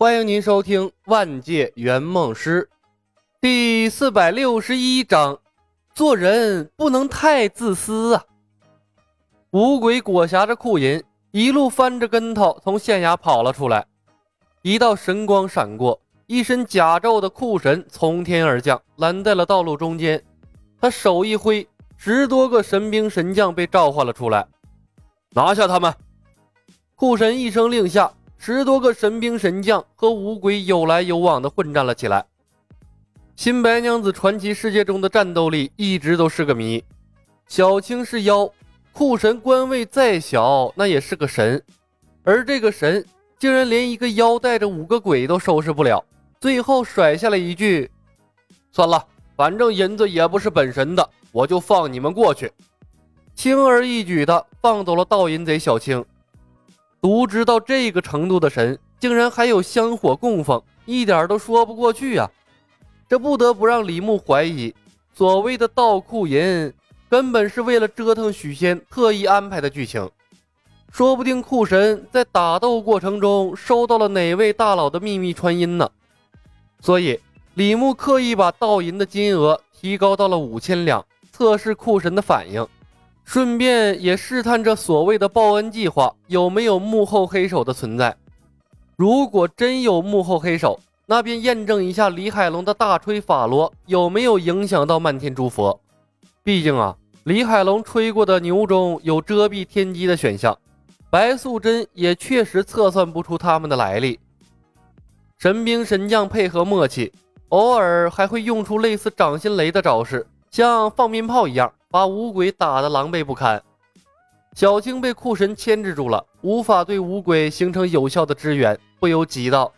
欢迎您收听《万界圆梦师》第四百六十一章：做人不能太自私啊！五鬼裹挟着库银，一路翻着跟头从县衙跑了出来。一道神光闪过，一身甲胄的库神从天而降，拦在了道路中间。他手一挥，十多个神兵神将被召唤了出来，拿下他们！库神一声令下。十多个神兵神将和五鬼有来有往的混战了起来。新白娘子传奇世界中的战斗力一直都是个谜。小青是妖，库神官位再小，那也是个神，而这个神竟然连一个妖带着五个鬼都收拾不了。最后甩下了一句：“算了，反正银子也不是本神的，我就放你们过去。”轻而易举的放走了盗银贼小青。独知到这个程度的神，竟然还有香火供奉，一点都说不过去啊！这不得不让李牧怀疑，所谓的盗库银，根本是为了折腾许仙特意安排的剧情。说不定库神在打斗过程中收到了哪位大佬的秘密传音呢？所以李牧刻意把盗银的金额提高到了五千两，测试库神的反应。顺便也试探着所谓的报恩计划有没有幕后黑手的存在。如果真有幕后黑手，那便验证一下李海龙的大吹法螺有没有影响到漫天诸佛。毕竟啊，李海龙吹过的牛中有遮蔽天机的选项，白素贞也确实测算不出他们的来历。神兵神将配合默契，偶尔还会用出类似掌心雷的招式，像放鞭炮一样。把五鬼打得狼狈不堪，小青被库神牵制住了，无法对五鬼形成有效的支援，不由急道：“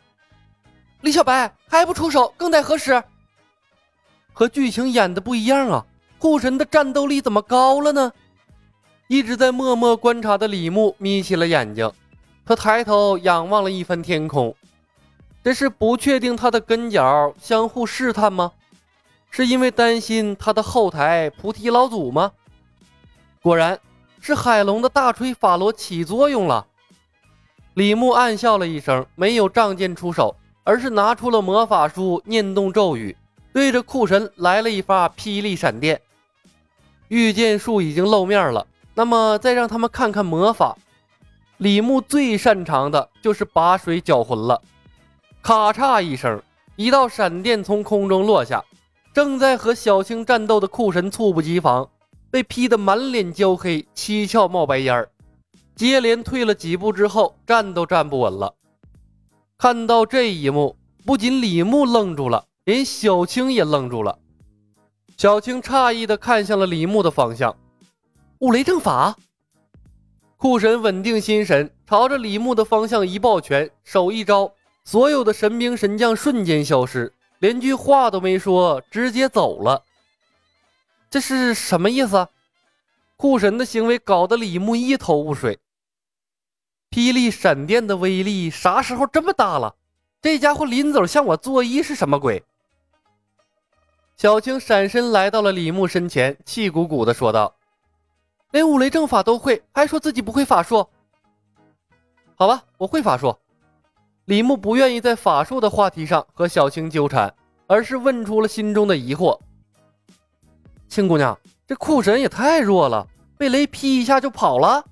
李小白还不出手，更待何时？”和剧情演的不一样啊！库神的战斗力怎么高了呢？一直在默默观察的李牧眯起了眼睛，他抬头仰望了一番天空，这是不确定他的跟脚相互试探吗？是因为担心他的后台菩提老祖吗？果然是海龙的大锤法罗起作用了。李牧暗笑了一声，没有仗剑出手，而是拿出了魔法书，念动咒语，对着库神来了一发霹雳闪电。御剑术已经露面了，那么再让他们看看魔法。李牧最擅长的就是把水搅浑了。咔嚓一声，一道闪电从空中落下。正在和小青战斗的库神猝不及防，被劈得满脸焦黑，七窍冒白烟儿，接连退了几步之后，站都站不稳了。看到这一幕，不仅李牧愣住了，连小青也愣住了。小青诧异地看向了李牧的方向，五雷正法。库神稳定心神，朝着李牧的方向一抱拳，手一招，所有的神兵神将瞬间消失。连句话都没说，直接走了。这是什么意思？库神的行为搞得李牧一头雾水。霹雳闪电的威力啥时候这么大了？这家伙临走向我作揖是什么鬼？小青闪身来到了李牧身前，气鼓鼓的说道：“连五雷正法都会，还说自己不会法术？好吧，我会法术。”李牧不愿意在法术的话题上和小青纠缠，而是问出了心中的疑惑：“青姑娘，这库神也太弱了，被雷劈一下就跑了？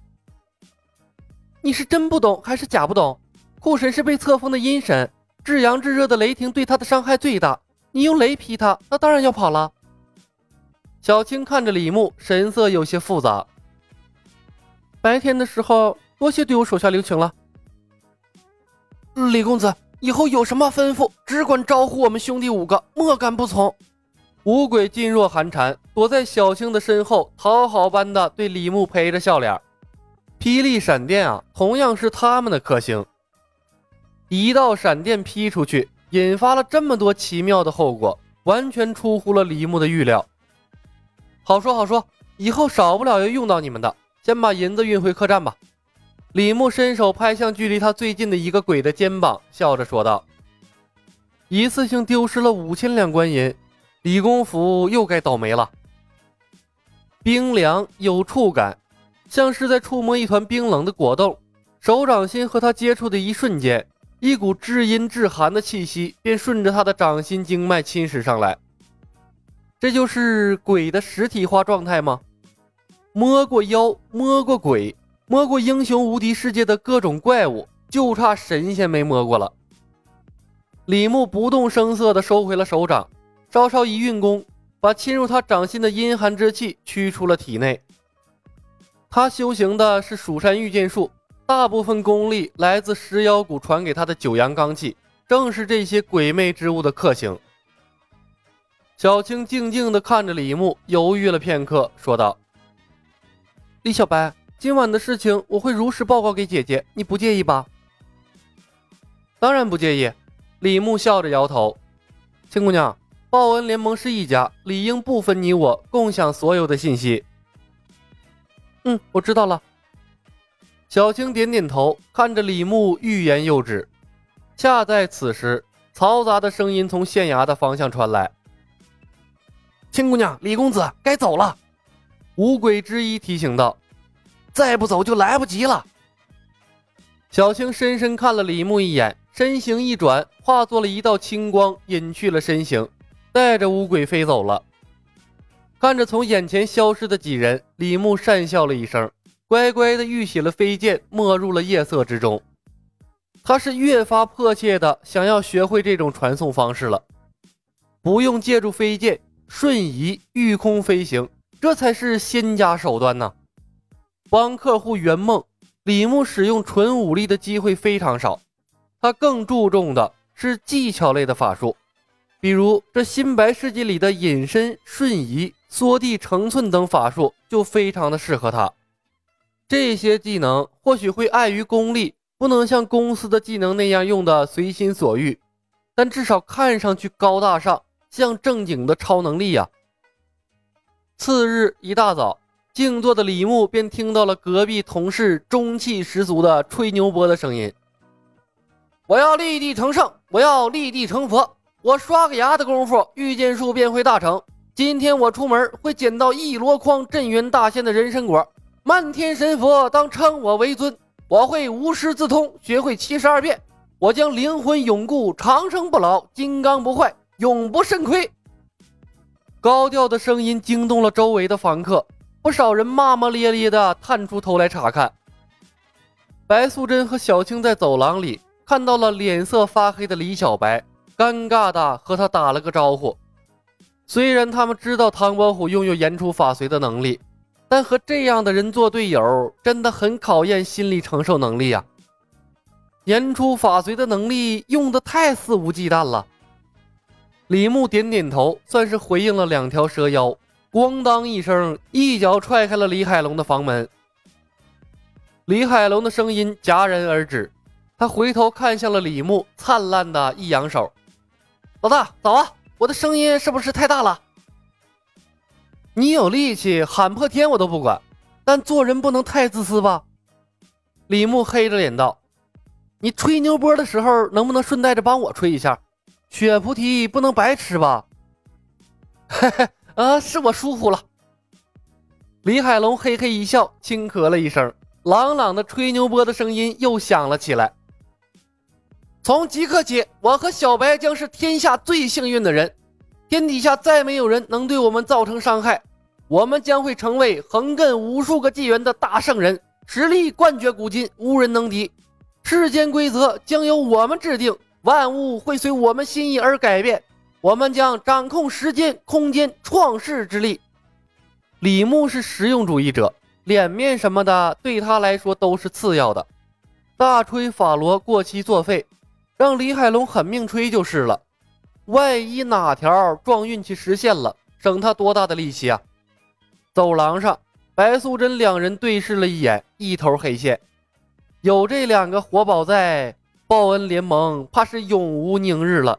你是真不懂还是假不懂？库神是被册封的阴神，至阳至热的雷霆对他的伤害最大，你用雷劈他，那当然要跑了。”小青看着李牧，神色有些复杂。白天的时候，多谢对我手下留情了。李公子，以后有什么吩咐，只管招呼我们兄弟五个，莫敢不从。五鬼噤若寒蝉，躲在小青的身后，讨好般的对李牧陪着笑脸。霹雳闪电啊，同样是他们的克星。一道闪电劈出去，引发了这么多奇妙的后果，完全出乎了李牧的预料。好说好说，以后少不了要用到你们的，先把银子运回客栈吧。李牧伸手拍向距离他最近的一个鬼的肩膀，笑着说道：“一次性丢失了五千两官银，李公甫又该倒霉了。”冰凉有触感，像是在触摸一团冰冷的果冻。手掌心和他接触的一瞬间，一股至阴至寒的气息便顺着他的掌心经脉侵蚀上来。这就是鬼的实体化状态吗？摸过妖，摸过鬼，摸过英雄无敌世界的各种怪物，就差神仙没摸过了。李牧不动声色地收回了手掌，稍稍一运功，把侵入他掌心的阴寒之气驱出了体内。他修行的是蜀山御剑术，大部分功力来自石妖谷传给他的九阳罡气，正是这些鬼魅之物的克星。小青静静地看着李牧，犹豫了片刻，说道：“李小白，今晚的事情我会如实报告给姐姐，你不介意吧？”“当然不介意。”李牧笑着摇头。“青姑娘，报恩联盟是一家，理应不分你我，共享所有的信息。”嗯，我知道了。小青点点头，看着李牧欲言又止。恰在此时，嘈杂的声音从县衙的方向传来：“青姑娘，李公子该走了。”五鬼之一提醒道：“再不走就来不及了。”小青深深看了李牧一眼，身形一转，化作了一道青光，隐去了身形，带着乌鬼飞走了。看着从眼前消失的几人，李牧讪笑了一声，乖乖的玉起了飞剑，没入了夜色之中。他是越发迫切的想要学会这种传送方式了，不用借助飞剑，瞬移、御空飞行，这才是仙家手段呢。帮客户圆梦，李牧使用纯武力的机会非常少，他更注重的是技巧类的法术，比如这新白世界里的隐身、瞬移。缩地成寸等法术就非常的适合他。这些技能或许会碍于功力，不能像公司的技能那样用的随心所欲，但至少看上去高大上，像正经的超能力呀。次日一大早，静坐的李牧便听到了隔壁同事中气十足的吹牛波的声音：“我要立地成圣，我要立地成佛，我刷个牙的功夫，御剑术便会大成。”今天我出门会捡到一箩筐镇元大仙的人参果，漫天神佛当称我为尊。我会无师自通，学会七十二变，我将灵魂永固，长生不老，金刚不坏，永不肾亏。高调的声音惊动了周围的房客，不少人骂骂咧咧的探出头来查看。白素贞和小青在走廊里看到了脸色发黑的李小白，尴尬的和他打了个招呼。虽然他们知道唐伯虎拥有言出法随的能力，但和这样的人做队友真的很考验心理承受能力啊！言出法随的能力用的太肆无忌惮了。李牧点点头，算是回应了两条蛇妖。咣当一声，一脚踹开了李海龙的房门。李海龙的声音戛然而止，他回头看向了李牧，灿烂的一扬手：“老大，早啊！”我的声音是不是太大了？你有力气喊破天我都不管，但做人不能太自私吧？李牧黑着脸道：“你吹牛波的时候，能不能顺带着帮我吹一下？血菩提不能白吃吧？”嘿嘿，啊，是我疏忽了。李海龙嘿嘿一笑，轻咳了一声，朗朗的吹牛波的声音又响了起来。从即刻起，我和小白将是天下最幸运的人。天底下再没有人能对我们造成伤害，我们将会成为横亘无数个纪元的大圣人，实力冠绝古今，无人能敌。世间规则将由我们制定，万物会随我们心意而改变。我们将掌控时间、空间、创世之力。李牧是实用主义者，脸面什么的对他来说都是次要的。大吹法罗过期作废。让李海龙狠命吹就是了，万一哪条撞运气实现了，省他多大的力气啊！走廊上，白素贞两人对视了一眼，一头黑线。有这两个活宝在，报恩联盟怕是永无宁日了。